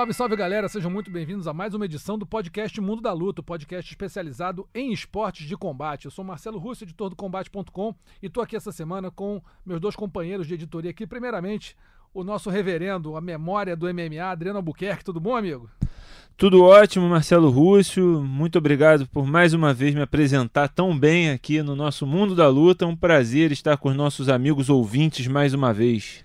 Salve, salve galera, sejam muito bem-vindos a mais uma edição do podcast Mundo da Luta, o podcast especializado em esportes de combate. Eu sou Marcelo Russo, editor do Combate.com, e estou aqui essa semana com meus dois companheiros de editoria aqui. Primeiramente, o nosso reverendo, a memória do MMA, Adriano Albuquerque. Tudo bom, amigo? Tudo ótimo, Marcelo Rússio. Muito obrigado por mais uma vez me apresentar tão bem aqui no nosso Mundo da Luta. É um prazer estar com os nossos amigos ouvintes mais uma vez.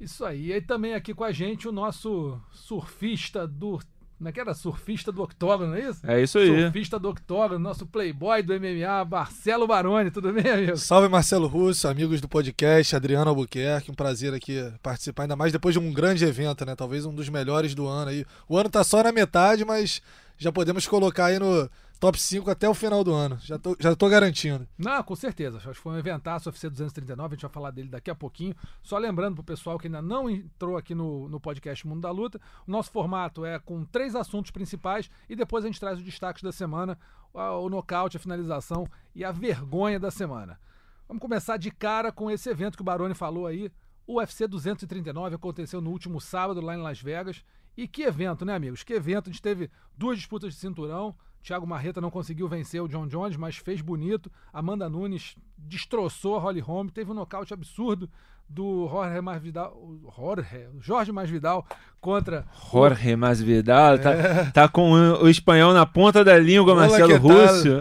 Isso aí. E também aqui com a gente o nosso surfista do. Como é que era? Surfista do octógono, não é isso? É isso aí. Surfista do octógono, nosso playboy do MMA, Marcelo Baroni. Tudo bem, amigo? Salve Marcelo Russo, amigos do podcast, Adriano Albuquerque, um prazer aqui participar, ainda mais depois de um grande evento, né? Talvez um dos melhores do ano aí. O ano tá só na metade, mas já podemos colocar aí no top 5 até o final do ano. Já tô, já tô garantindo. Não, com certeza. Acho que foi um eventaço UFC 239, a gente vai falar dele daqui a pouquinho. Só lembrando pro pessoal que ainda não entrou aqui no, no podcast Mundo da Luta, o nosso formato é com três assuntos principais e depois a gente traz os destaques da semana, o nocaute, a finalização e a vergonha da semana. Vamos começar de cara com esse evento que o Baroni falou aí. O UFC 239 aconteceu no último sábado lá em Las Vegas. E que evento, né, amigos? Que evento. A gente teve duas disputas de cinturão. Thiago Marreta não conseguiu vencer o John Jones, mas fez bonito. Amanda Nunes destroçou a Holly Holm. Teve um nocaute absurdo do Jorge Masvidal, Jorge, Jorge Masvidal contra Jorge Masvidal, tá, tá com o, espanhol na ponta da língua, Olá, Marcelo tal? Rússio.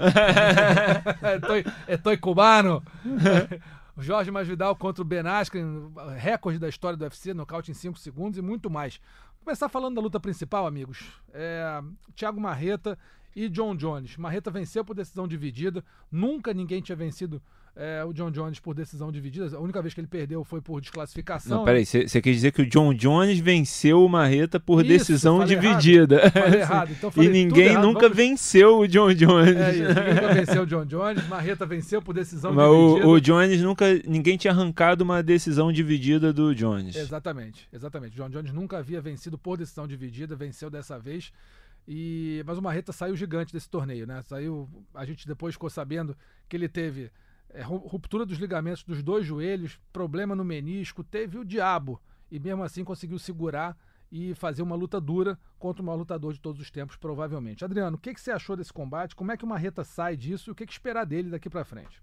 Estoy, estoy cubano. Jorge Masvidal contra o Ben Askren, recorde da história do UFC, nocaute em 5 segundos e muito mais. Começar falando da luta principal, amigos. É, Thiago Marreta e John Jones. Marreta venceu por decisão dividida. Nunca ninguém tinha vencido é, o John Jones por decisão dividida. A única vez que ele perdeu foi por desclassificação. Não, peraí, você quer dizer que o John Jones venceu o Marreta por Isso, decisão dividida. errado. Errado. Então e ninguém errado. nunca Vamos- venceu o John Jones. É isso, ninguém nunca venceu o John Jones. Marreta venceu por decisão Mas dividida. o, o Jones nunca. Ninguém tinha arrancado uma decisão dividida do Jones. Exatamente, exatamente. John Jones nunca havia vencido por decisão dividida, venceu dessa vez. E mas o Marreta saiu gigante desse torneio, né? Saiu, a gente depois ficou sabendo que ele teve é, ru- ruptura dos ligamentos dos dois joelhos, problema no menisco, teve o diabo e mesmo assim conseguiu segurar e fazer uma luta dura contra o maior lutador de todos os tempos, provavelmente. Adriano, o que, que você achou desse combate? Como é que o Marreta sai disso e o que, que esperar dele daqui pra frente?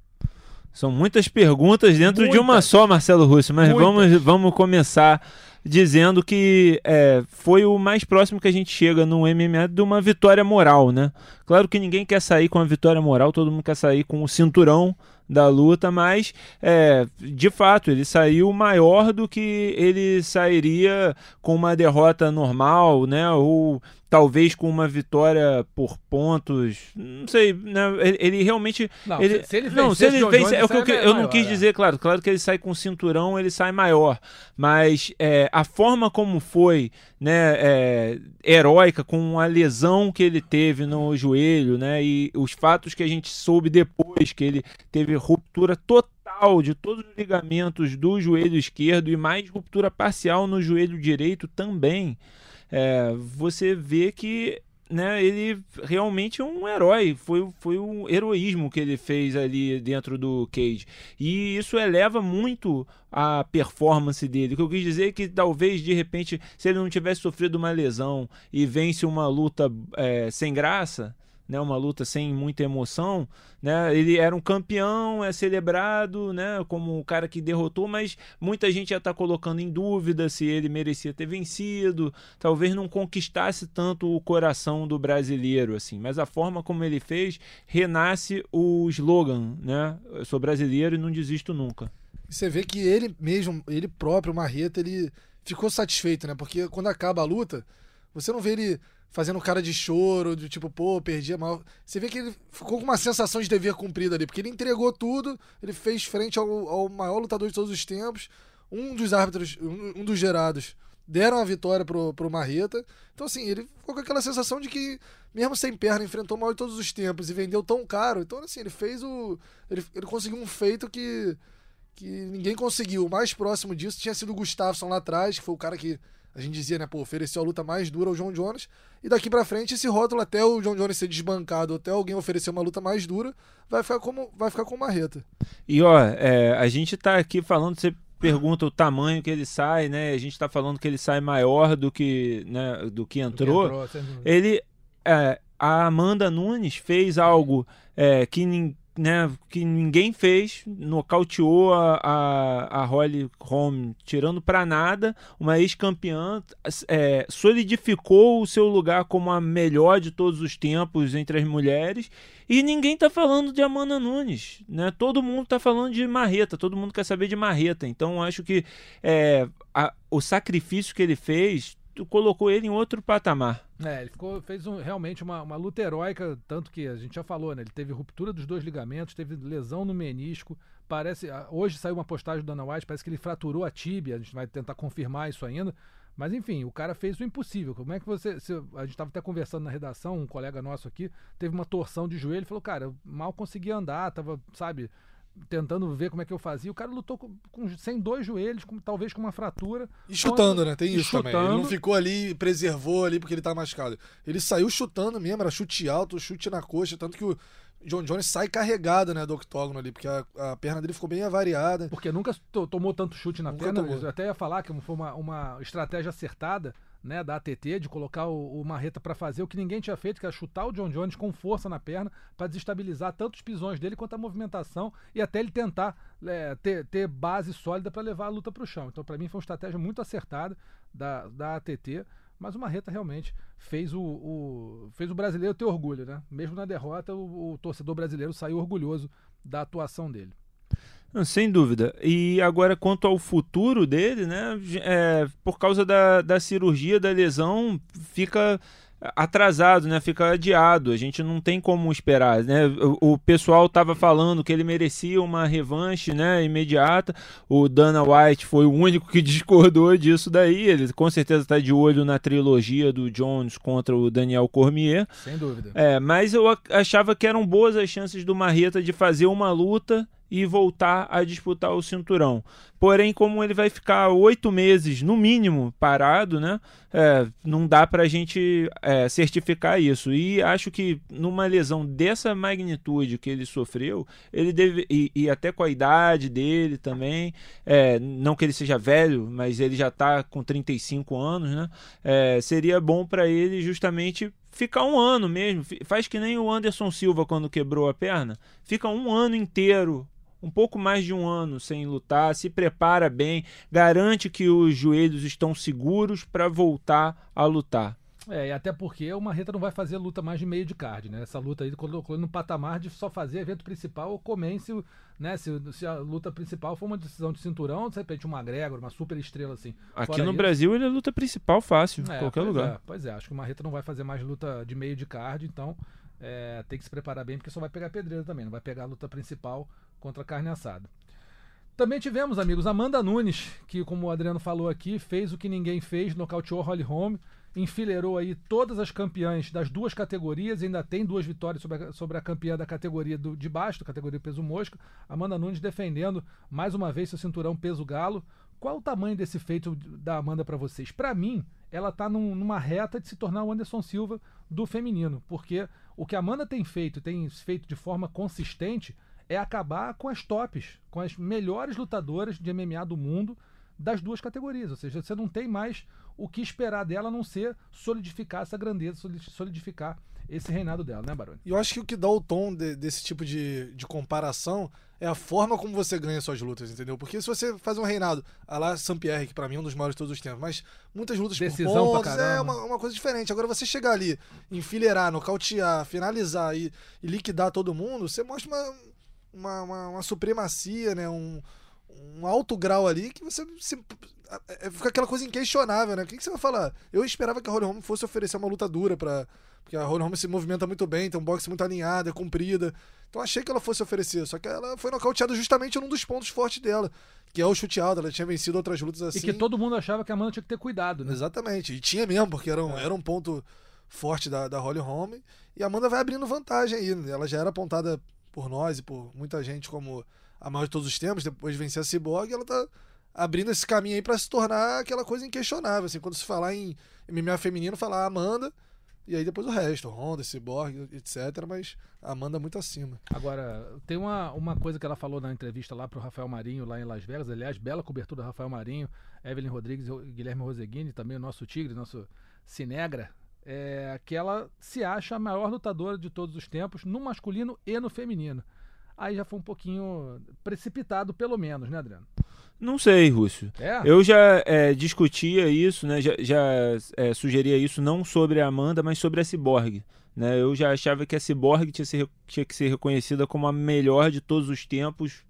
São muitas perguntas dentro de uma Muitas. só, Marcelo Russo, mas Muitas. vamos, vamos começar dizendo que é, foi o mais próximo que a gente chega no MMA de uma vitória moral, né? Claro que ninguém quer sair com a vitória moral, todo mundo quer sair com o cinturão da luta, mas é, de fato ele saiu maior do que ele sairia com uma derrota normal, né? Ou talvez com uma vitória por pontos, não sei, né? Ele, ele realmente Não, ele, se, se ele não, vencer se ele vence, é o que eu, não quis é. dizer, claro, claro que ele sai com cinturão, ele sai maior, mas é, a forma como foi, né, é, heróica com a lesão que ele teve no joelho, né, e os fatos que a gente soube depois que ele teve ruptura total de todos os ligamentos do joelho esquerdo e mais ruptura parcial no joelho direito também. É, você vê que né, ele realmente é um herói. Foi, foi um heroísmo que ele fez ali dentro do Cage. E isso eleva muito a performance dele. O que eu quis dizer é que talvez, de repente, se ele não tivesse sofrido uma lesão e vence uma luta é, sem graça. Né, uma luta sem muita emoção, né? Ele era um campeão, é celebrado, né, como o cara que derrotou, mas muita gente já está colocando em dúvida se ele merecia ter vencido, talvez não conquistasse tanto o coração do brasileiro assim, mas a forma como ele fez renasce o slogan, né? Eu sou brasileiro e não desisto nunca. Você vê que ele mesmo, ele próprio, Marreta, ele ficou satisfeito, né? Porque quando acaba a luta, você não vê ele fazendo cara de choro, de tipo, pô, perdi a. Você vê que ele ficou com uma sensação de dever cumprido ali, porque ele entregou tudo, ele fez frente ao, ao maior lutador de todos os tempos. Um dos árbitros, um, um dos gerados, deram a vitória pro, pro Marreta. Então, assim, ele ficou com aquela sensação de que, mesmo sem perna, enfrentou o maior de todos os tempos e vendeu tão caro. Então, assim, ele fez o. Ele, ele conseguiu um feito que que ninguém conseguiu. O mais próximo disso tinha sido o Gustafsson lá atrás, que foi o cara que a gente dizia, né, pô, ofereceu a luta mais dura ao John Jones. E daqui pra frente, esse rótulo, até o John Jones ser desbancado, até alguém oferecer uma luta mais dura, vai ficar, como, vai ficar com Marreta. E ó, é, a gente tá aqui falando, você pergunta o tamanho que ele sai, né? A gente tá falando que ele sai maior do que, né, do que entrou. Entrou, sem dúvida. Ele, é, a Amanda Nunes fez algo é, que, nin- né, que ninguém fez, nocauteou a, a, a Holly Holm, tirando pra nada, uma ex-campeã, é, solidificou o seu lugar como a melhor de todos os tempos entre as mulheres, e ninguém tá falando de Amanda Nunes, né? Todo mundo tá falando de Marreta, todo mundo quer saber de Marreta, então acho que é, a- o sacrifício que ele fez colocou ele em outro patamar. É, ele ficou, fez um- realmente uma, uma luta heróica, tanto que a gente já falou, né? Ele teve ruptura dos dois ligamentos, teve lesão no menisco. Parece. ah, Hoje saiu uma postagem do Dana White, parece que ele fraturou a tíbia. A gente vai tentar confirmar isso ainda. Mas enfim, o cara fez o impossível. Como é que você. se- a gente estava até conversando na redação, um colega nosso aqui teve uma torção de joelho e falou: Cara, mal conseguia andar, tava, sabe, tentando ver como é que eu fazia. O cara lutou com, com- sem dois joelhos, com- talvez com uma fratura. E chutando, né? Tem isso também. Ele não chutando. ficou ali, preservou ali porque ele tá machucado. Ele saiu chutando mesmo, era chute alto, chute na coxa, tanto que o John Jones sai carregado, né, do octógono ali, porque a, a perna dele ficou bem avariada. Porque nunca to- tomou tanto chute na Nunca perna. tomou. Eu até ia falar que foi uma, uma estratégia acertada né, da ATT de colocar o, o Marreta para fazer o que ninguém tinha feito, que é chutar o John Jones com força na perna para desestabilizar tanto os pisões dele quanto a movimentação e até ele tentar é, ter, ter base sólida para levar a luta para o chão. Então, para mim, foi uma estratégia muito acertada da, da ATT. Mas o Marreta realmente fez o, o- fez o brasileiro ter orgulho, né? Mesmo na derrota, o, o torcedor brasileiro saiu orgulhoso da atuação dele. Sem dúvida. E agora, quanto ao futuro dele, né? é, por causa da, da cirurgia, da lesão, fica atrasado, né? Fica adiado. A gente não tem como esperar, né? O, o pessoal estava falando que ele merecia uma revanche, né? Imediata. O Dana White foi o único que discordou disso daí. Ele com certeza está de olho na trilogia do Jones contra o Daniel Cormier. Sem dúvida. É, mas eu ac- achava que eram boas as chances do Marreta de fazer uma luta e voltar a disputar o cinturão. Porém, como ele vai ficar oito meses, no mínimo, parado, né? é, não dá pra gente é, certificar isso. E acho que numa lesão dessa magnitude que ele sofreu, ele deve. E, e até com a idade dele também, é, não que ele seja velho, mas ele já tá com 35 anos, né? É, seria bom pra ele justamente ficar um ano mesmo. Faz que nem o Anderson Silva quando quebrou a perna. Fica um ano inteiro, um pouco mais de um ano sem lutar, se prepara bem, garante que os joelhos estão seguros para voltar a lutar. É, e até porque o Marreta não vai fazer luta mais de meio de card, né? Essa luta aí colocou no patamar de só fazer evento principal ou o- né, se, se a luta principal for uma decisão de cinturão, de repente um McGregor, uma super estrela assim. Aqui Fora no isso- Brasil ele é luta principal fácil, em É, qualquer pois lugar. É, pois é, acho que o Marreta não vai fazer mais luta de meio de card, então é, tem que se preparar bem, porque só vai pegar pedreira também, não vai pegar a luta principal contra a carne assada. Também tivemos, amigos, Amanda Nunes, que, como o Adriano falou aqui, fez o que ninguém fez, nocauteou Holly Holm, enfileirou aí todas as campeãs das duas categorias, ainda tem duas vitórias sobre a, sobre a campeã da categoria do, de baixo, da categoria peso mosca. Amanda Nunes defendendo mais uma vez seu cinturão peso galo. Qual o tamanho desse feito da Amanda para vocês? Para mim, ela tá num- numa reta de se tornar o Anderson Silva do feminino, porque o que a Amanda tem feito, tem feito de forma consistente, é acabar com as tops, com as melhores lutadoras de MMA do mundo das duas categorias. Ou seja, você não tem mais o que esperar dela a não ser solidificar essa grandeza, soli- solidificar esse reinado dela, né, Baroni? E eu acho que o que dá o tom de- desse tipo de, de comparação é a forma como você ganha suas lutas, entendeu? Porque se você faz um reinado, a lá Saint-Pierre, que pra mim é um dos maiores de todos os tempos, mas muitas lutas Decisão por pontos, é uma, uma coisa diferente. Agora você chegar ali, enfileirar, nocautear, finalizar e, e liquidar todo mundo, você mostra uma, uma, uma, uma supremacia, né? Um, um alto grau ali que você se- é- é- fica aquela coisa inquestionável, né? O que, que você vai falar? Eu esperava que a Holly Holm fosse oferecer uma luta dura para porque a Holly Holm se movimenta muito bem, tem um boxe muito alinhado, é comprida. Então achei que ela fosse oferecer, só que ela foi nocauteada justamente num dos pontos fortes dela, que é o chute alto. Ela tinha vencido outras lutas assim. E que todo mundo achava que a Amanda tinha que ter cuidado, né? Exatamente. E tinha mesmo, porque era um, era um ponto forte da, da Holly Holm. E a Amanda vai abrindo vantagem aí. né? Ela já era apontada por nós e por muita gente como a maior de todos os tempos, depois de vencer a Cyborg, ela tá abrindo esse caminho aí pra se tornar aquela coisa inquestionável. Assim, quando se falar em MMA feminino, falar Amanda, e aí depois o resto, Honda, Cyborg, etc. Mas Amanda muito acima. Agora, tem uma, uma coisa que ela falou na entrevista lá pro Rafael Marinho, lá em Las Vegas. Aliás, bela cobertura do Rafael Marinho, Evelyn Rodrigues Guilherme Roseguini, também o nosso Tigre, nosso Cinegra. É, que ela se acha a maior lutadora de todos os tempos, no masculino e no feminino. Aí já foi um pouquinho precipitado, pelo menos, né, Adriano? Não sei, Rússio. É? Eu já é, discutia isso, né? Já, já é, sugeria isso não sobre a Amanda, mas sobre a Cyborg. Né? Eu já achava que a Cyborg tinha, tinha que ser reconhecida como a melhor de todos os tempos,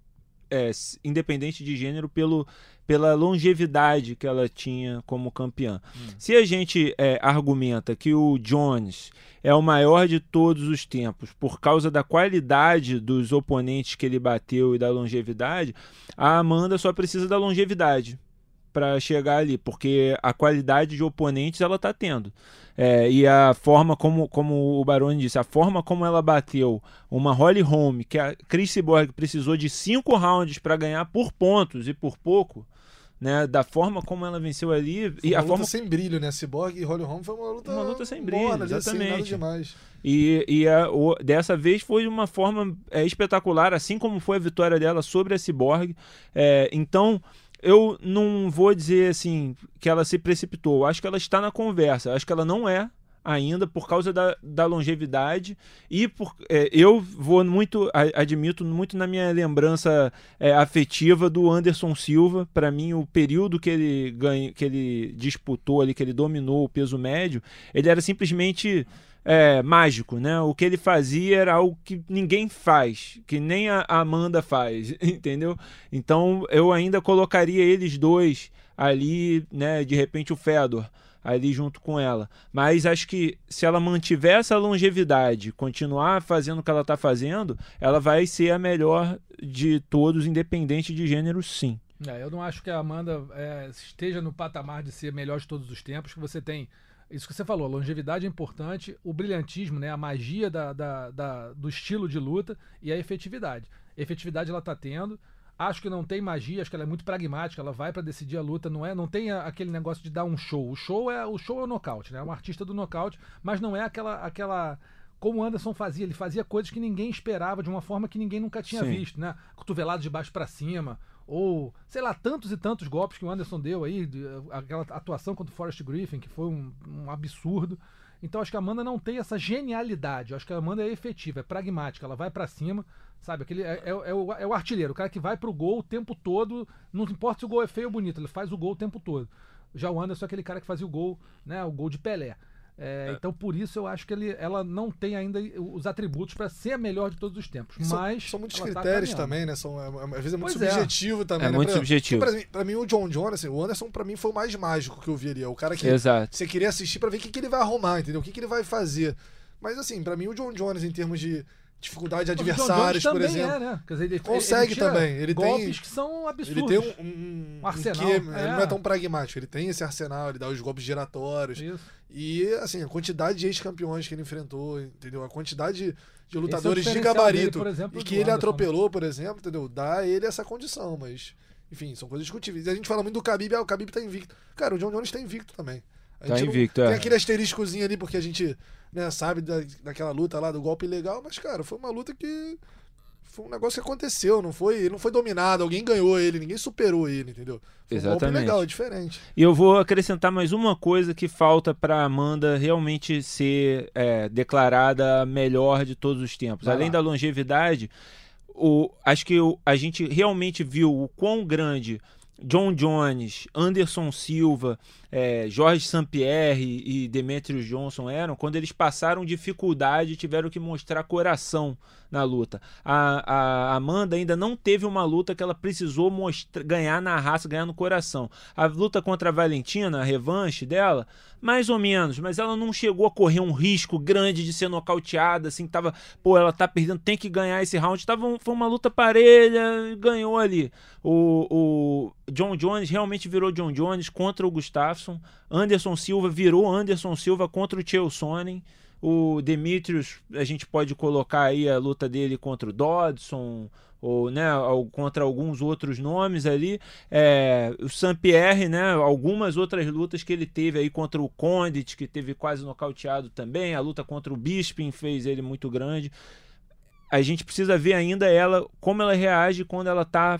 é, independente de gênero, pelo, pela longevidade que ela tinha como campeã. Hum. Se a gente é, argumenta que o Jones é o maior de todos os tempos por causa da qualidade dos oponentes que ele bateu e da longevidade, a Amanda só precisa da longevidade para chegar ali, porque a qualidade de oponentes ela está tendo. É, e a forma como, como o Baroni disse, a forma como ela bateu uma Holly Holm, que a Chris Cyborg precisou de cinco rounds para ganhar por pontos e por pouco, né, da forma como ela venceu ali Foi e uma a luta forma sem brilho, né? Cyborg e Holly Holm foi uma luta. Uma luta sem brilho, morna assim, exatamente. demais. E, e a- o- dessa vez foi de uma forma é, espetacular, assim como foi a vitória dela sobre a Cyborg. É, então, eu não vou dizer assim que ela se precipitou. Acho que ela está na conversa. Acho que ela não é ainda por causa da, da longevidade e por é, eu vou muito admito muito na minha lembrança é, afetiva do Anderson Silva para mim o período que ele ganha, que ele disputou ali que ele dominou o peso médio ele era simplesmente é, mágico, né? O que ele fazia era algo que ninguém faz, que nem a Amanda faz, entendeu? Então eu ainda colocaria eles dois ali, né? De repente o Fedor ali junto com ela. Mas acho que se ela mantiver essa longevidade, continuar fazendo o que ela está fazendo, ela vai ser a melhor de todos, independente de gênero, sim. É, eu não acho que a Amanda é, esteja no patamar de ser melhor de todos os tempos, que você tem. Isso que você falou, a longevidade é importante, o brilhantismo, né, a magia da, da- da- do estilo de luta e a efetividade. Efetividade ela tá tendo. Acho que não tem magia, acho que ela é muito pragmática, ela vai pra decidir a luta, não é, não tem a- aquele negócio de dar um show. O show é o show é o nocaute, né? É um artista do nocaute, mas não é aquela aquela como o Anderson fazia, ele fazia coisas que ninguém esperava de uma forma que ninguém nunca tinha Sim. visto, né? Cotovelado de baixo pra cima, ou sei lá, tantos e tantos golpes que o Anderson deu aí, de- aquela atuação contra o Forrest Griffin, que foi um, um absurdo. Então acho que a Amanda não tem essa genialidade. Acho que a Amanda é efetiva, é pragmática, ela vai pra cima, sabe? Aquele é, é- é o, é o artilheiro, o cara que vai pro gol o tempo todo, não importa se o gol é feio ou bonito, ele faz o gol o tempo todo. Já o Anderson é aquele cara que fazia o gol, né? O gol de Pelé. É, Então, por isso, eu acho que ele, ela não tem ainda os atributos pra ser a melhor de todos os tempos. São, Mas são muitos tá critérios caminhando. também, né? São, é, é, às vezes é muito Pois é. subjetivo também. É né? muito exemplo, subjetivo. Pra mim, pra mim, o John Jones, assim, o Anderson, pra mim, foi o mais mágico que eu vi ali. É o cara que Exato. você queria assistir pra ver o que, que ele vai arrumar, entendeu? O que, que ele vai fazer. Mas, assim, pra mim, o John Jones, em termos de dificuldade de adversários, por também exemplo. É, né? Quer dizer, ele, Consegue tira também, ele tem- golpes que são absurdos. Ele tem um, um, Um arsenal, quê, é. Ele não é tão pragmático. Ele tem esse arsenal, ele dá os golpes giratórios. Isso. E, assim, a quantidade de ex-campeões que ele enfrentou, entendeu? A quantidade de, de é lutadores de diferencial gabarito dele, exemplo, e que ele Anderson. atropelou, por exemplo, entendeu? Dá a ele essa condição, mas, enfim, são coisas discutíveis. E a gente fala muito do Khabib, ah, o Khabib tá invicto. Cara, o John Jones tá invicto também. A Tá invicto, Tem é. aquele asteriscozinho ali porque a gente né, sabe da, daquela luta lá do golpe ilegal, mas, cara, foi uma luta que. Foi um negócio que aconteceu, não foi, ele não foi dominado, alguém ganhou ele, ninguém superou ele, entendeu? Foi um golpe Exatamente. legal, é diferente. E eu vou acrescentar mais uma coisa que falta para Amanda realmente ser é, declarada a melhor de todos os tempos. Vai Além lá. da longevidade, o, acho que o- a gente realmente viu o quão grande John Jones, Anderson Silva, é, Jorge Sampierre e Demetrius Johnson eram quando eles passaram dificuldade tiveram que mostrar coração na luta. A, a Amanda ainda não teve uma luta que ela precisou mostra- ganhar na raça, ganhar no coração. A luta contra a Valentina, a revanche dela, mais ou menos, mas ela não chegou a correr um risco grande de ser nocauteada, assim, tava, pô, ela tá perdendo, tem que ganhar esse round. Tava, foi uma luta parelha, ganhou ali. O, o John Jones realmente virou John Jones contra o Gustafsson. Anderson Silva virou Anderson Silva contra o Chael Sonnen. O Demetrius, a gente pode colocar aí a luta dele contra o Dodson, ou né, contra alguns outros nomes ali. É, o Saint-Pierre, né, algumas outras lutas que ele teve aí contra o Condit, que teve quase nocauteado também. A luta contra o Bisping fez ele muito grande. A gente precisa ver ainda ela, como ela reage quando ela tá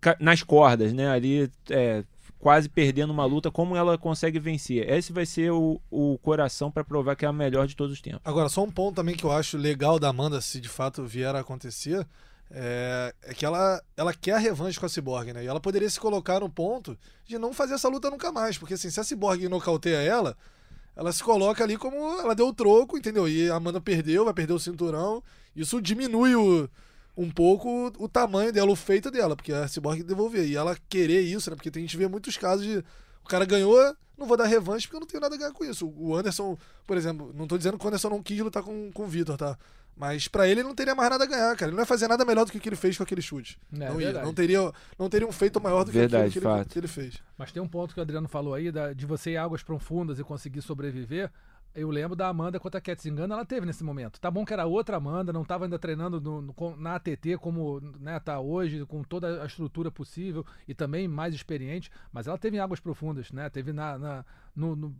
ca- nas cordas, né? Ali é, quase perdendo uma luta, como ela consegue vencer. Esse vai ser o, o coração para provar que é a melhor de todos os tempos. Agora, só um ponto também que eu acho legal da Amanda, se de fato vier a acontecer, é, é que ela, ela quer a revanche com a Cyborg, né? E ela poderia se colocar no ponto de não fazer essa luta nunca mais. Porque assim, se a Cyborg nocauteia ela, ela se coloca ali como ela deu o troco, entendeu? E a Amanda perdeu, vai perder o cinturão. Isso diminui o- um pouco o, tamanho dela, o feito dela, porque a Cyborg devolver. E ela querer isso, né? Porque tem- a gente vê muitos casos de. O cara ganhou, não vou dar revanche porque eu não tenho nada a ganhar com isso. O Anderson, por exemplo, não tô dizendo que o Anderson não quis lutar com, com o Vitor, tá? Mas pra ele ele não teria mais nada a ganhar, cara. Ele não ia fazer nada melhor do que o que ele fez com aquele chute. É, não ia. verdade. Não teria, não teria um feito maior do que Verdade, aquilo que ele, que ele fez. Mas tem um ponto que o Adriano falou aí, da- de você ir a águas profundas e conseguir sobreviver. Eu lembro da Amanda contra a Cat Zingano, ela teve nesse momento. Tá bom que era outra Amanda, não estava ainda treinando no- no- na ATT como né, tá hoje, com toda a estrutura possível e também mais experiente, mas ela teve em águas profundas, né? Teve na, na- no- no-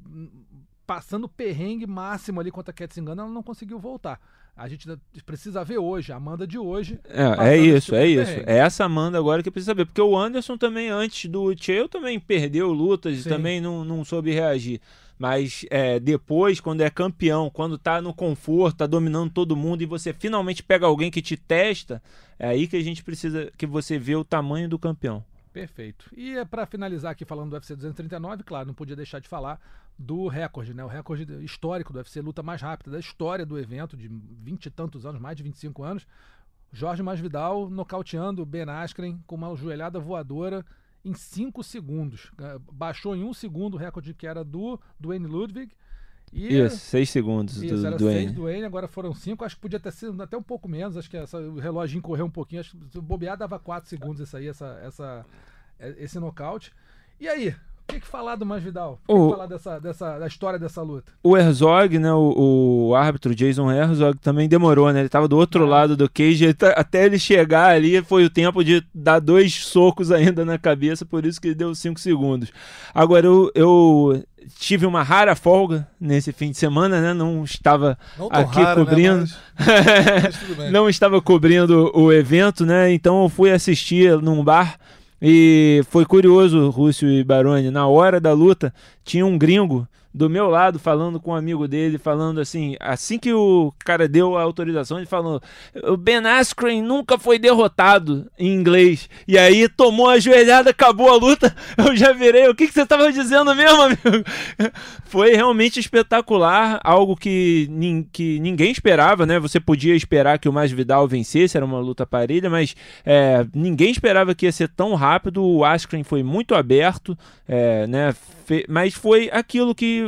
passando perrengue máximo ali contra a Cat Zingano, ela não conseguiu voltar. A gente precisa ver hoje, a Amanda de hoje. É, é isso, tipo é isso. É essa Amanda agora que precisa saber. Porque o Anderson também, antes do Chael, também perdeu lutas e Sim. também não, não soube reagir. Mas é, depois, quando é campeão, quando tá no conforto, tá dominando todo mundo e você finalmente pega alguém que te testa, é aí que a gente precisa que você vê o tamanho do campeão. Perfeito. E é para finalizar aqui falando do UFC 239, claro, não podia deixar de falar do recorde, né? O recorde histórico do UFC, luta mais rápida da história do evento, de 20 e tantos anos, mais de 25 anos. Jorge Masvidal nocauteando Ben Askren com uma joelhada voadora em 5 segundos. Eh, Baixou em um segundo o recorde que era do Dwayne Ludwig. E Isso, seis segundos isso, do era Dwayne. seis do Wayne, agora foram cinco. Acho que podia ter sido até um pouco menos. Acho que essa- o reloginho correu um pouquinho. Acho que se bobear dava quatro segundos isso aí, essa, essa, é- esse nocaute. E aí? O que, que falar do Masvidal? O que, O- que falar dessa, dessa, da história dessa luta? O Herzog, né, o, o árbitro Jason Herzog também demorou, né? Ele tava do outro Ah. lado do cage, ele tá- até ele chegar ali foi o tempo de dar dois socos ainda na cabeça, por isso que ele deu cinco segundos. Agora eu, eu tive uma rara folga nesse fim de semana, né? Não estava Não aqui raro, cobrindo. Né, mas, não estava cobrindo o evento, né? Então eu fui assistir num bar e foi curioso, Rússio e Baroni. Na hora da luta, tinha um gringo do meu lado falando com um amigo dele, falando assim, assim que o cara deu a autorização, ele falou: "O Ben Askren nunca foi derrotado em inglês". E aí tomou a joelhada, acabou a luta. Eu já virei, o que que você estava dizendo mesmo, amigo? Foi realmente espetacular, algo que, nin- que ninguém esperava, né? Você podia esperar que o Masvidal vencesse, era uma luta parelha, mas é, ninguém esperava que ia ser tão rápido. O Askren foi muito aberto, é, né? Mas foi aquilo que,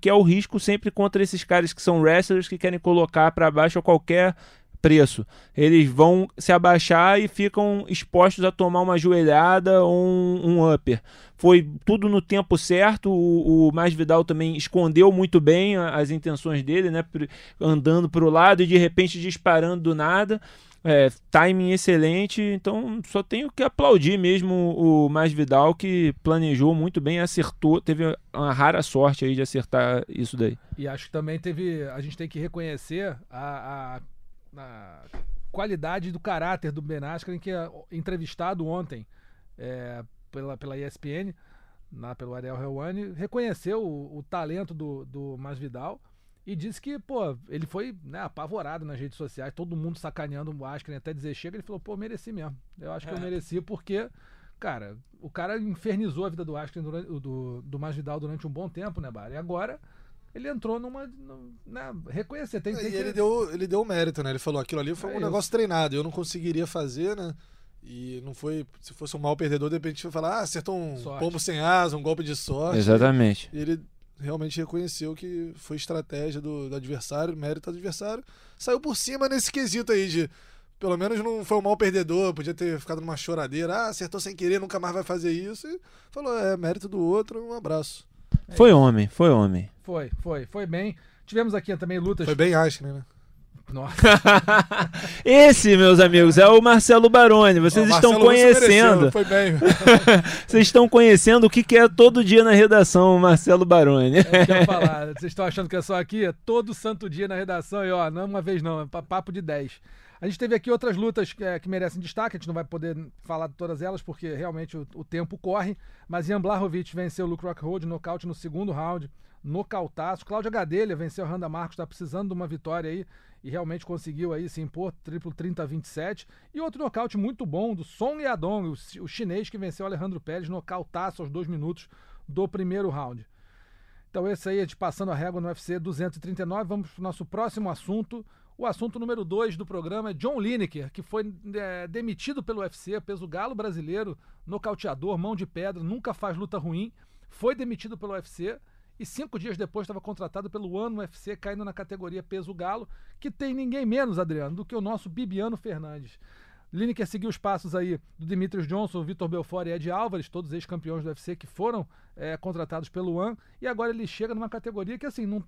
que é o risco sempre contra esses caras que são wrestlers que querem colocar para baixo qualquer preço. Eles vão se abaixar e ficam expostos a tomar uma joelhada ou um, um upper. Foi tudo no tempo certo. O, o Masvidal também escondeu muito bem as intenções dele, né? Andando para o lado e de repente disparando do nada. É, timing excelente, então só tenho que aplaudir mesmo o Masvidal que planejou muito bem, acertou, teve uma rara sorte aí de acertar isso daí. E acho que também teve. A gente tem que reconhecer a, a- a qualidade do caráter do Ben Askren, que é entrevistado ontem é, pela, pela ESPN, na, pelo Ariel Helwani, reconheceu o, o talento do, do Masvidal e disse que, pô, ele foi né, apavorado nas redes sociais, todo mundo sacaneando o Askren até dizer chega, ele falou, pô, mereci mesmo. Eu acho que eu É. mereci porque, cara, o cara infernizou a vida do Askren, durante, do, do Masvidal durante um bom tempo, né, Bar? E agora ele entrou numa. num- né, reconhecer, tem, tem E que. ele deu, ele deu o mérito, né? Ele falou, aquilo ali foi É um isso. negócio treinado, eu não conseguiria fazer, né? E não foi. Se fosse um mau perdedor, de repente vai falar, ah, acertou um Sorte. pombo sem asa, um golpe de sorte. Exatamente. E ele realmente reconheceu que foi estratégia do, do adversário, mérito do adversário. Saiu por cima nesse quesito aí de. Pelo menos não foi um mau perdedor, podia ter ficado numa choradeira. Ah, acertou sem querer, nunca mais vai fazer isso. E falou, é, mérito do outro, um abraço. Foi homem, foi homem. Foi, foi, foi bem. Tivemos aqui também lutas. Foi bem Askren, né? Nossa, Esse, meus amigos, é o Marcelo Baroni. Vocês Ó, estão Marcelo conhecendo. Foi bem. Vocês estão conhecendo o que, que é todo dia na redação, o Marcelo Baroni. é o que eu ia falar. Vocês estão achando que é só aqui? É todo santo dia na redação e ó, não é uma vez não, é pa- papo de 10. A gente teve aqui outras lutas que, é, que merecem destaque, a gente não vai poder falar de todas elas porque realmente o, o tempo corre, mas Ian Blachowicz venceu o Luke Rockhold nocaute no segundo round, nocautaço. Cláudia Gadelha venceu a Randa Marcos, está precisando de uma vitória aí e realmente conseguiu aí se impor, triplo 30 a 27. E outro nocaute muito bom do Song Yadong, o, o chinês que venceu Alejandro Pérez, nocautaço aos dois minutos do primeiro round. Então, esse aí, a gente passando a régua no UFC 239. Vamos para o nosso próximo assunto. O assunto número 2 do programa é John Lineker, que foi é, demitido pelo UFC, peso galo brasileiro, nocauteador, mão de pedra, nunca faz luta ruim. Foi demitido pelo UFC e cinco dias depois estava contratado pelo One UFC, caindo na categoria peso galo, que tem ninguém menos, Adriano, do que o nosso Bibiano Fernandes. Lineker seguiu os passos aí do Demetrius Johnson, Vitor Belfort e Ed Álvares, todos ex-campeões do UFC que foram é, contratados pelo One, e agora ele chega numa categoria que assim, não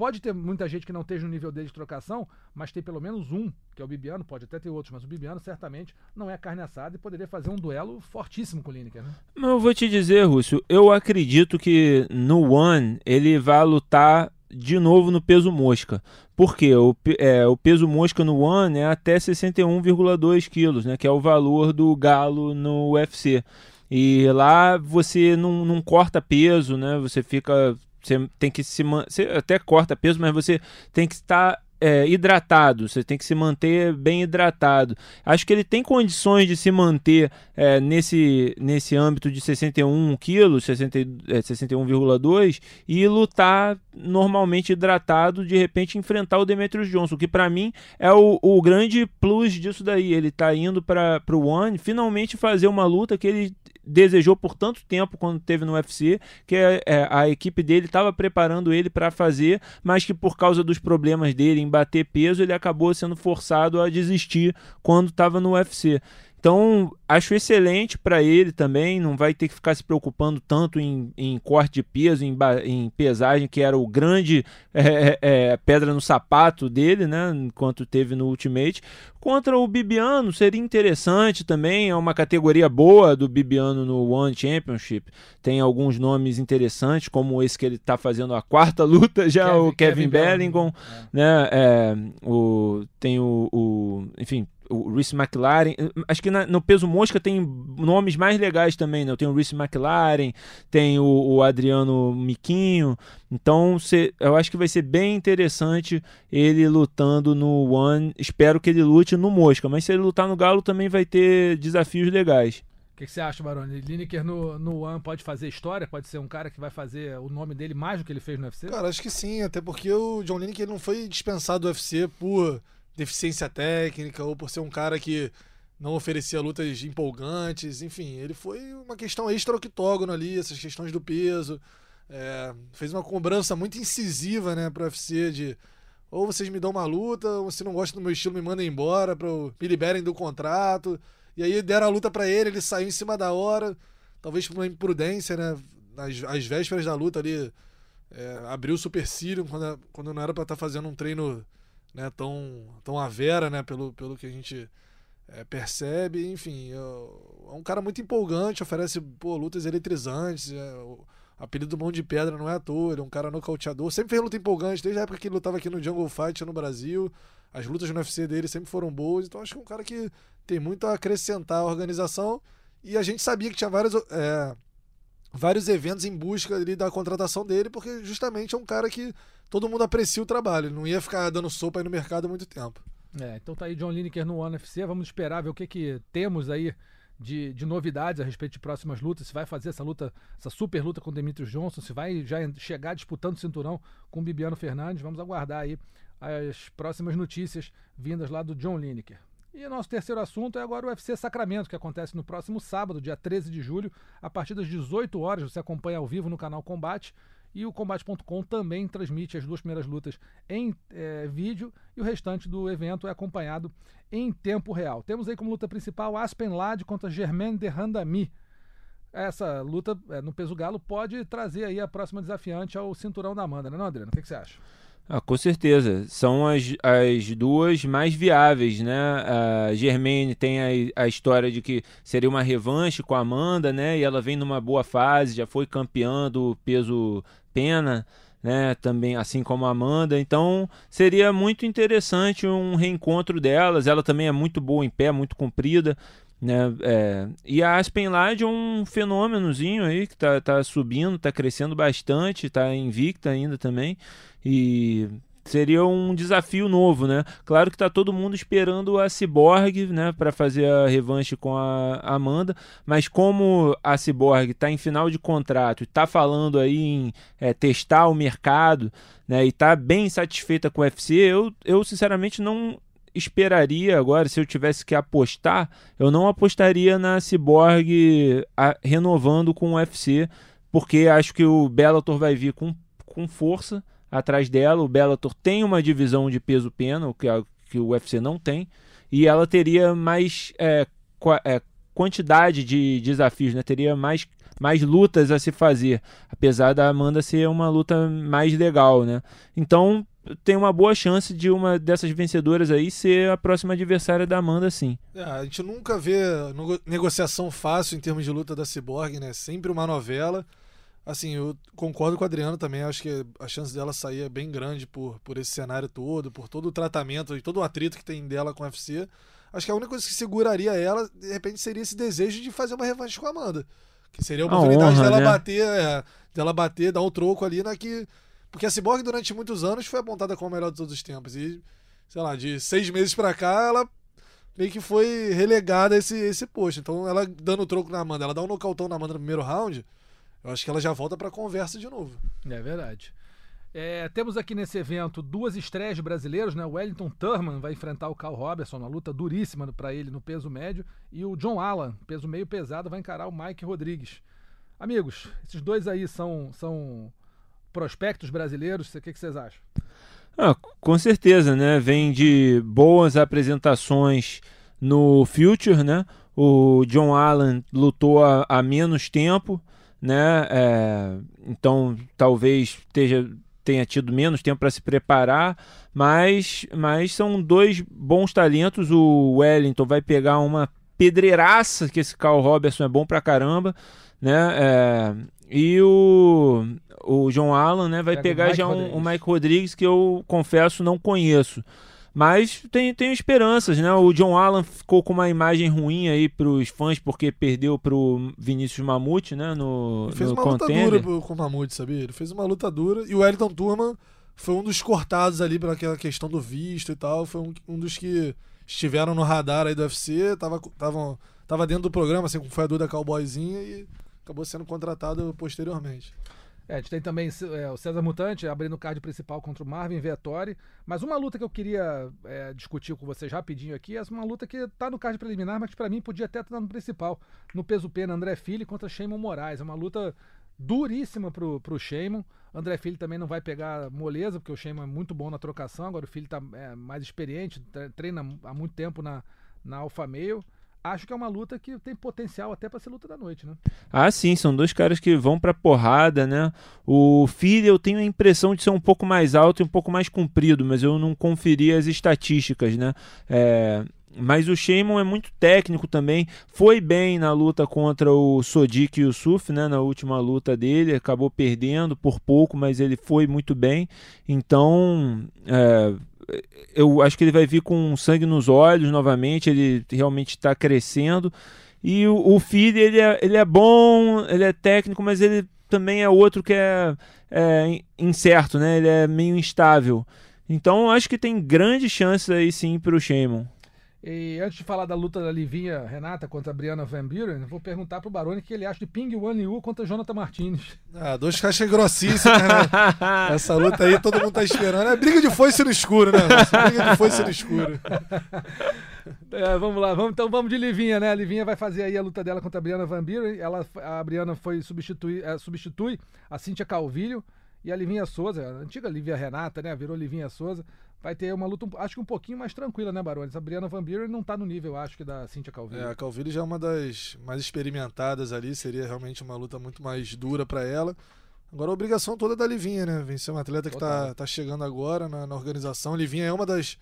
pode ter muita gente que não esteja no nível dele de trocação, mas tem pelo menos um, que é o Bibiano, pode até ter outros, mas o Bibiano certamente não é carne assada e poderia fazer um duelo fortíssimo com o Lineker, né? Mas eu vou te dizer, Rússio, eu acredito que no One ele vai lutar de novo no peso mosca. Por quê? O, é, o peso mosca no One é até 61,2 quilos, né? Que é o valor do galo no UFC. E lá você não, não corta peso, né? Você fica. Você tem que se. Você até corta peso, mas você tem que estar é, hidratado. Você tem que se manter bem hidratado. Acho que ele tem condições de se manter é, nesse, nesse âmbito de 61 quilos, 60 e- é, 61,2 e lutar normalmente hidratado, de repente enfrentar o Demetrius Johnson, que para mim é o, o grande plus disso daí. Ele tá indo para o One finalmente fazer uma luta que ele desejou por tanto tempo quando teve no UFC, que é, é, a equipe dele estava preparando ele para fazer, mas que por causa dos problemas dele em bater peso, ele acabou sendo forçado a desistir quando estava no UFC. Então, acho excelente para ele também, não vai ter que ficar se preocupando tanto em, em corte de peso, em, em pesagem, que era o grande é, é, pedra no sapato dele, né, enquanto teve no Ultimate. Contra o Bibiano seria interessante também, é uma categoria boa do Bibiano no One Championship. Tem alguns nomes interessantes, como esse que ele está fazendo a quarta luta já, o Kevin, Bellingham, né? é, o, tem o, o- enfim, o Reece McLaren. Acho que na- no peso mosca tem nomes mais legais também, né? Tem o Reece McLaren, tem o, o Adriano Miquinho. Então, cê- eu acho que vai ser bem interessante ele lutando no One. Espero que ele lute no mosca, mas se ele lutar no galo também vai ter desafios legais. O que, você acha, Baroni? Lineker no, no One pode fazer história? Pode ser um cara que vai fazer o nome dele mais do que ele fez no UFC? Cara, acho que sim, até porque o John Lineker não foi dispensado do UFC por deficiência técnica ou por ser um cara que não oferecia lutas empolgantes, enfim, ele foi uma questão extra-octógono ali, essas questões do peso, é, fez uma cobrança muito incisiva, né, pro UFC de ou vocês me dão uma luta, ou se não gostam do meu estilo me mandem embora, pro, me liberem do contrato, e aí deram a luta pra ele, ele saiu em cima da hora, talvez por uma imprudência, né, às, às vésperas da luta ali, é, abriu o supercílio quando, quando não era pra estar fazendo um treino né, tão, tão à vera, né, pelo, pelo que a gente é, percebe. Enfim, é um cara muito empolgante, oferece pô, lutas eletrizantes. é, o apelido Mão de Pedra não é à toa, ele é um cara nocauteador. Sempre fez luta empolgante, desde a época que ele lutava aqui no Jungle Fight no Brasil. As lutas no UFC dele sempre foram boas, então acho que é um cara que tem muito a acrescentar à organização. E a gente sabia que tinha vários, é, vários eventos em busca ali da contratação dele, porque justamente é um cara que todo mundo aprecia o trabalho. Não ia ficar dando sopa aí no mercado há muito tempo. É, então tá aí John Lineker no One UFC. Vamos esperar ver o que, que temos aí de, de novidades a respeito de próximas lutas. Se vai fazer essa luta, essa super luta com o Demetrius Johnson, se vai já chegar disputando o cinturão com o Bibiano Fernandes. Vamos aguardar aí as próximas notícias vindas lá do John Lineker. E nosso terceiro assunto é agora o UFC Sacramento, que acontece no próximo sábado, dia 13 de julho, a partir das 18 horas. Você acompanha ao vivo no canal Combate. E o Combate.com também transmite as duas primeiras lutas em eh, vídeo e o restante do evento é acompanhado em tempo real. Temos aí como luta principal Aspen Ladd contra Germaine de Randami. Essa luta eh, no peso galo pode trazer aí a próxima desafiante ao cinturão da Amanda, né, Adriano? O que, que você acha? Ah, com certeza. São as, as duas mais viáveis, né? A Germaine tem a, a história de que seria uma revanche com a Amanda, né? E ela vem numa boa fase, já foi campeã do peso pena, né? Também assim como a Amanda. Então seria muito interessante um reencontro delas. Ela também é muito boa em pé, muito comprida. Né? É, e a Aspen Ladd é um fenômenozinho aí que tá, tá subindo, tá crescendo bastante, tá invicta ainda também. E seria um desafio novo, né? Claro que tá todo mundo esperando a Cyborg, né, para fazer a revanche com a Amanda, mas como a Cyborg tá em final de contrato e tá falando aí em é, testar o mercado, né, e tá bem satisfeita com o UFC, eu, eu sinceramente não esperaria agora, se eu tivesse que apostar, eu não apostaria na Cyborg a, renovando com o UFC, porque acho que o Bellator vai vir com, com força atrás dela. O Bellator tem uma divisão de peso pena, que, a, que o UFC não tem, e ela teria mais é, qua, é, quantidade de desafios, né? teria mais, mais lutas a se fazer, apesar da Amanda ser uma luta mais legal. Né? Então, tem uma boa chance de uma dessas vencedoras aí ser a próxima adversária da Amanda, sim. É, a gente nunca vê negociação fácil em termos de luta da Cyborg, né? Sempre uma novela. Assim, eu concordo com o Adriano também. Acho que a chance dela sair é bem grande por, por esse cenário todo, por todo o tratamento e todo o atrito que tem dela com o UFC. Acho que a única coisa que seguraria ela, de repente, seria esse desejo de fazer uma revanche com a Amanda. Que seria a oportunidade a honra, dela né? bater, é, dela bater, dar o um troco ali na que porque a Cyborg, durante muitos anos, foi apontada como a melhor de todos os tempos. E, sei lá, de seis meses pra cá, ela meio que foi relegada a esse, esse posto. Então, ela dando o troco na Amanda, ela dá um nocautão na Amanda no primeiro round, eu acho que ela já volta pra conversa de novo. É verdade. É, temos aqui nesse evento duas estreias brasileiros, né? O Wellington Thurman vai enfrentar o Carl Robertson, uma luta duríssima para ele no peso médio, e o John Allen, peso meio pesado, vai encarar o Mike Rodrigues. Amigos, esses dois aí são, são prospectos brasileiros? O que, que vocês acham? Ah, com certeza, né? Vem de boas apresentações no Future, né? O John Allen lutou há, há menos tempo, né? É, então talvez esteja, tenha tido menos tempo para se preparar, mas, mas são dois bons talentos. O Wellington vai pegar uma pedreiraça, que esse Carl Robertson é bom pra caramba, né? É, e o, o João Alan né, vai Pega pegar já um, o Mike Rodrigues, que eu confesso não conheço. Mas tem, tenho esperanças, né? O John Allen ficou com uma imagem ruim aí pros fãs porque perdeu pro Vinícius Mamute, né? No, Ele fez no uma contender. luta dura com o Mamute, sabia? Ele fez uma luta dura. E o Wellington Turman foi um dos cortados ali pelaquela questão do visto e tal. Foi um, um dos que estiveram no radar aí do UFC. Tava, tava, tava dentro do programa, assim, foi a Duda Cowboyzinha e acabou sendo contratado posteriormente. É, a gente tem também é, o César Mutante abrindo o card principal contra o Marvin Vettori. Mas uma luta que eu queria é, discutir com vocês rapidinho aqui é uma luta que está no card preliminar, mas que para mim podia até estar no principal. No peso pena, André Fili contra Shimon Moraes. É uma luta duríssima pro, pro Shimon. André Filho também não vai pegar moleza, porque o Shimon é muito bom na trocação. Agora o Filho está é, mais experiente, treina há muito tempo na, na Alfa Meio acho que é uma luta que tem potencial até para ser luta da noite, né? Ah, sim, são dois caras que vão para porrada, né? O Filho eu tenho a impressão de ser um pouco mais alto e um pouco mais comprido, mas eu não conferi as estatísticas, né? É... Mas o Sheyman é muito técnico também. Foi bem na luta contra o Sodik Yusuf, né? Na última luta dele. Acabou perdendo por pouco, mas ele foi muito bem. Então, é, eu acho que ele vai vir com sangue nos olhos novamente, ele realmente está crescendo. E o, o ele é, ele é bom, ele é técnico, mas ele também é outro que é, é incerto, né? Ele é meio instável. Então acho que tem grandes chances aí sim para o Sheyman. E antes de falar da luta da Livinha Renata contra a Brianna Van Buren, vou perguntar pro Baroni o que ele acha de Ping Wan Liu contra Jonathan Martinez. Ah, dois caixas grossíssimos, né? Essa luta aí todo mundo tá esperando. É briga de foice no escuro, né? Briga de foice no escuro. É, vamos lá, vamos, então vamos de Livinha, né? A Livinha vai fazer aí a luta dela contra a Brianna Van Buren. Ela, a Brianna foi substituir, é, substitui a Cíntia Calvilho e a Livinha Souza, a antiga Livia Renata, né? Virou Livinha Souza vai ter uma luta, acho que um pouquinho mais tranquila, né, Barões? A Brianna Van Buren não tá no nível, acho que, da Cynthia Calvillo. É, a Calvillo já é uma das mais experimentadas ali, seria realmente uma luta muito mais dura para ela. Agora a obrigação toda é da Livinha, né? Vencer um atleta que tá, Total. tá chegando agora na, na organização. Livinha é uma das,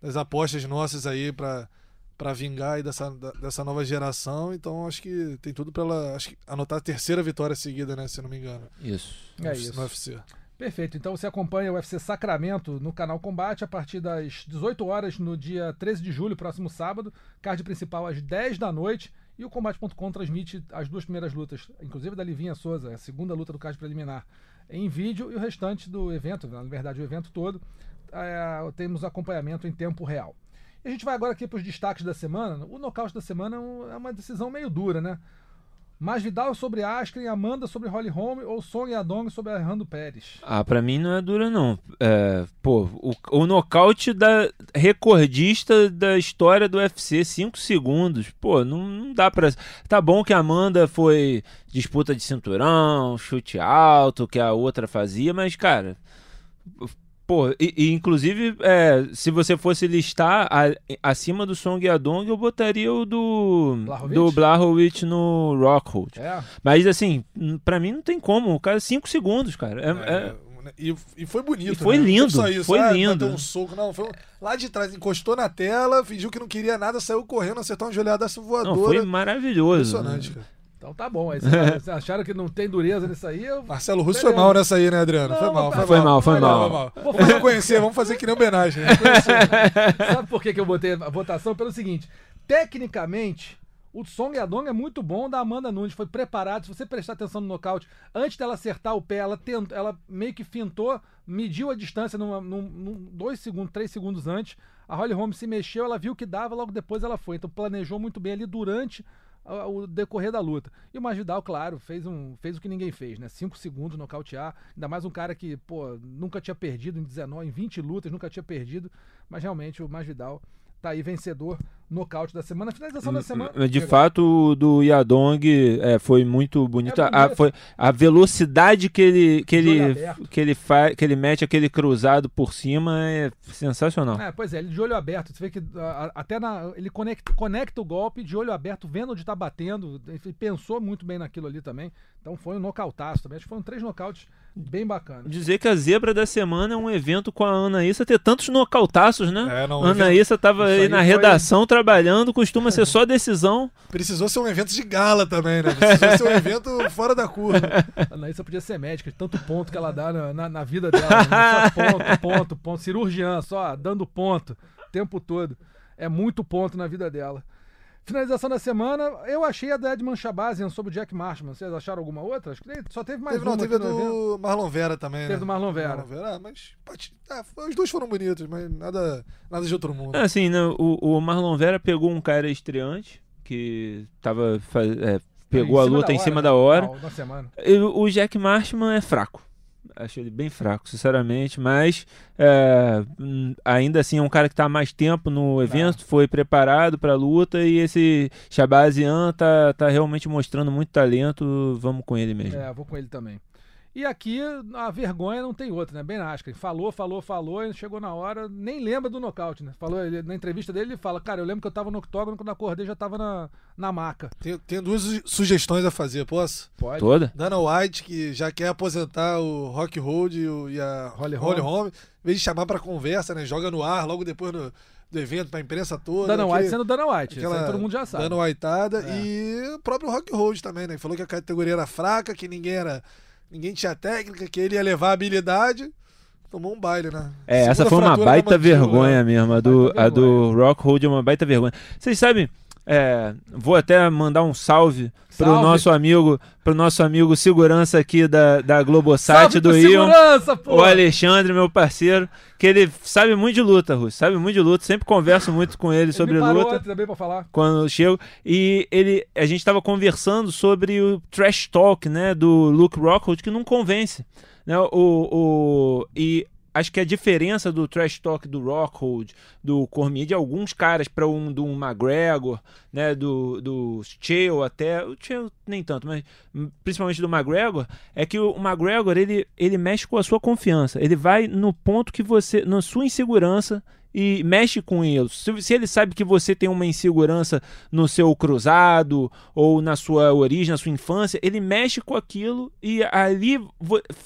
das apostas nossas aí pra, pra vingar aí dessa, dessa nova geração. Então acho que tem tudo pra ela acho que anotar a terceira vitória seguida, né? Se eu não me engano. Isso. É no, isso. No UFC. Perfeito. Então você acompanha o UFC Sacramento no canal Combate a partir das 18 horas no dia 13 de julho, próximo sábado. Card principal às 10 da noite. E o Combate.com transmite as duas primeiras lutas, inclusive da Livinha Souza, a segunda luta do card preliminar, em vídeo. E o restante do evento, na verdade o evento todo, é, temos acompanhamento em tempo real. E a gente vai agora aqui para os destaques da semana. O nocaute da semana é é uma decisão meio dura, né? Masvidal sobre Askren, Amanda sobre Holly Holm ou Song Yadong sobre Alejandro Pérez? Ah, pra mim não é dura, não. É, pô, o, o nocaute da recordista da história do UFC, 5 segundos. Pô, não, não dá pra. Tá bom que a Amanda foi disputa de cinturão, chute alto, que a outra fazia, mas, cara. Pô, e, e, inclusive, é, se você fosse listar a- acima do Song Yadong, eu botaria o do Blachowicz? do Blachowicz no Rockhold. É, Mas assim, pra mim não tem como. O cara, 5 segundos, cara. É, é- E, e foi bonito. E foi né? Não lindo, só isso, foi ah, lindo. Deu um soco, não. Foi um- lá de trás, encostou na tela, fingiu que não queria nada, saiu correndo, acertou uma joelhadaça voadora. Não, foi maravilhoso. Impressionante, cara. Então tá bom. Aí vocês acharam que não tem dureza nisso aí? Eu... Marcelo Russo Beleza. foi mal nessa aí, né, Adriano? Não, foi mal, tá- Foi mal, foi mal. Vou Vamos reconhecer, vamos fazer que nem homenagem. né? Sabe por que, que eu botei a votação? Pelo seguinte: tecnicamente, o Song Yadong é muito bom da Amanda Nunes. Foi preparado. Se você prestar atenção no nocaute, antes dela acertar o pé, ela, tent, ela meio que fintou, mediu a distância num, num, num dois segundos, três segundos antes. A Holly Holm se mexeu, ela viu que dava, logo depois ela foi. Então planejou muito bem ali durante o decorrer da luta. E o Masvidal, claro, fez, um, fez o que ninguém fez, né? Cinco segundos nocautear. Ainda mais um cara que, pô, nunca tinha perdido em 19, em 20 lutas, nunca tinha perdido. Mas realmente o Masvidal tá aí vencedor, nocaute da semana. Finalização da semana. De fato, o do Yadong é, foi muito bonito. É A- foi, a velocidade que ele, que ele, aberto. que ele, fa, que ele mete aquele cruzado por cima é sensacional. É, pois é, ele de olho aberto. Você vê que a- até na, ele conecta, conecta o golpe de olho aberto, vendo onde tá batendo. Ele pensou muito bem naquilo ali também. Então foi um nocautaço também. Acho que foram três nocautes bem bacanas. Dizer que a zebra da semana é um evento com a Anaísa ter tantos nocautaços, né? É, não, A Anaísa tava Isso aí aí na foi- redação trabalhando, costuma ser só decisão. Precisou ser um evento de gala também, né? Precisou ser um evento fora da curva. A Anaísa podia ser médica, de tanto ponto que ela dá na, na, na vida dela. né? Só ponto, ponto, ponto. Cirurgiã, só dando ponto o tempo todo. É muito ponto na vida dela. Finalização da semana, eu achei a da Edman Shabazian sobre o Jack Marshman. Vocês acharam alguma outra? Acho que só teve mais Teve, não, uma teve a do Marlon Vera também, né? Teve do Marlon Vera. ah, mas pode- ah, os dois foram bonitos, mas nada, nada de outro mundo. É, Assim, né, o, o Marlon Vera pegou um cara estreante que tava é, pegou Em a cima luta em cima né? da hora. Na, na semana. E O Jack Marshman é fraco. Acho ele bem fraco, sinceramente, mas é, hum, ainda assim é um cara que está mais tempo no evento, foi preparado para a luta e esse Shabazian tá, tá realmente mostrando muito talento. Vamos com ele mesmo. É, vou com ele também. E aqui a vergonha não tem outra, né? Ben Askren falou, falou, falou, e chegou na hora, nem lembra do nocaute, né? Falou, ele- na entrevista dele, ele fala, cara, eu lembro que eu tava no octógono, quando acordei já tava na, na maca. Tenho, tenho duas su- sugestões a fazer, posso? Pode. Toda? Dana White, que já quer aposentar o Rock Road e, o- e a Holly Holly Holm. Holm, em vez de chamar pra conversa, né? Joga no ar logo depois do, do evento, pra imprensa toda. Dana aquele- White sendo Dana White, aquela aí todo mundo já sabe. Dana Whiteada É. e o próprio Rock Road também, né? Falou que a categoria era fraca, que ninguém era. Ninguém tinha técnica, que ele ia levar habilidade. Tomou um baile, né? É, Segunda essa foi uma baita mandíbula. vergonha mesmo. A do, Baita a do Rockhold é uma baita vergonha. Vocês sabem, é, vou até mandar um salve pro Salve. nosso amigo, pro nosso amigo segurança aqui da, da Globosat do pô! O Alexandre, meu parceiro, que ele sabe muito de luta, Russo, sabe muito de luta, sempre converso muito com ele Ele sobre luta também pra falar. quando eu chego. E ele, a gente estava conversando sobre o trash talk, né, do Luke Rockhold, que não convence, né? O, o, e acho que a diferença do trash talk do Rockhold, do Cormier, de alguns caras para um do McGregor, né, do, do Chael até, o Chael nem tanto, mas principalmente do McGregor, é que o McGregor ele, ele mexe com a sua confiança. Ele vai no ponto que você, na sua insegurança, e mexe com isso. Se, se, ele sabe que você tem uma insegurança no seu cruzado ou na sua origem, na sua infância, ele mexe com aquilo e ali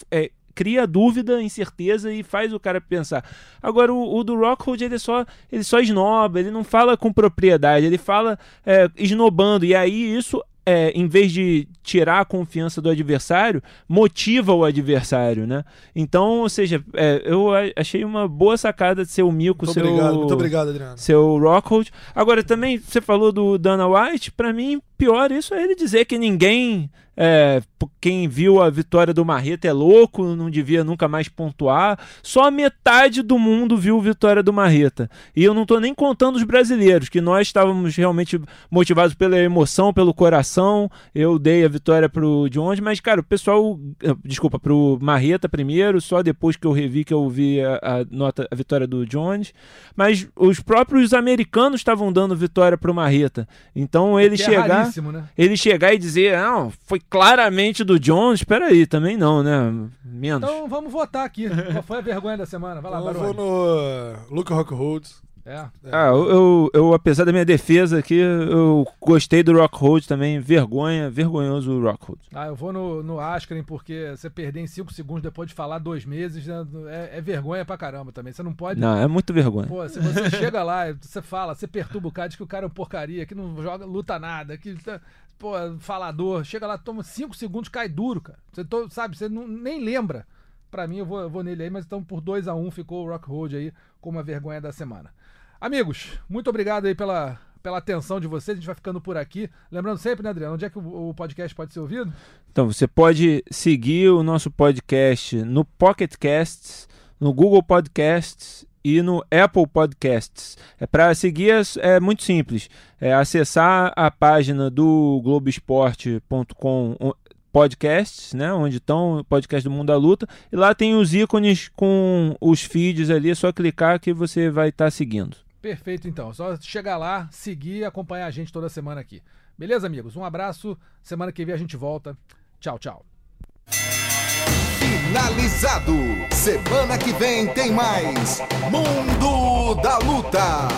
é, cria dúvida, incerteza e faz o cara pensar. Agora, o, o do Rockhold, ele só, ele só esnoba, ele não fala com propriedade, ele fala é, esnobando. E aí isso é, em vez de tirar a confiança do adversário, motiva o adversário, né? Então, ou seja, é, eu achei uma boa sacada de ser o Mico, muito seu, obrigado, muito obrigado, Adriano. Seu Rockhold. Agora, também, você falou do Dana White, para mim, pior isso é ele dizer que ninguém é, quem viu a vitória do Marreta é louco, não devia nunca mais pontuar. Só metade do mundo viu a vitória do Marreta. E eu não estou nem contando os brasileiros, que nós estávamos realmente motivados pela emoção, pelo coração. Eu dei a vitória pro Jones, mas, cara, o pessoal. Eh, desculpa, pro Marreta primeiro, só depois que eu revi que eu vi a, a nota, a vitória do Jones. Mas os próprios americanos estavam dando vitória pro Marreta. Então ele é chegar. Né? Ele chegar e dizer, não, foi claramente do Jones, espera aí, também não, né? Menos. Então vamos votar aqui. Qual foi a vergonha da semana? Vai lá, Eu vou no Luca Rockhold. É. é. Ah, eu, eu, apesar da minha defesa aqui, eu gostei do Rockhold também. Vergonha, vergonhoso o Rockhold. Ah, eu vou no, no Askren porque você perder em 5 segundos depois de falar dois meses né, é, é, vergonha pra caramba também. Você não pode. Não, é muito vergonha. Pô, se você chega lá, você fala, você perturba o cara, diz que o cara é um porcaria, que não joga, luta nada, que tá, pô, falador, chega lá, toma 5 segundos, cai duro, cara. Você to, sabe, você não, nem lembra. Pra mim, eu vou, eu vou nele aí, mas então por 2 a 1 um, ficou o Rockhold aí como a vergonha da semana. Amigos, muito obrigado aí pela, pela atenção de vocês. A gente vai ficando por aqui. Lembrando sempre, né, Adriano, onde é que o, o, podcast pode ser ouvido? Então, você pode seguir o nosso podcast no Pocket Casts, no Google Podcasts e no Apple Podcasts. É para seguir é, é muito simples. É acessar a página do Globoesporte.com podcasts, né, onde estão o podcast do Mundo da Luta, e lá tem os ícones com os feeds ali, é só clicar que você vai estar tá seguindo. Perfeito, então. Só chegar lá, seguir e acompanhar a gente toda semana aqui. Beleza, amigos? Um abraço. Semana que vem a gente volta. Tchau, tchau. Finalizado. Semana que vem tem mais Mundo da Luta.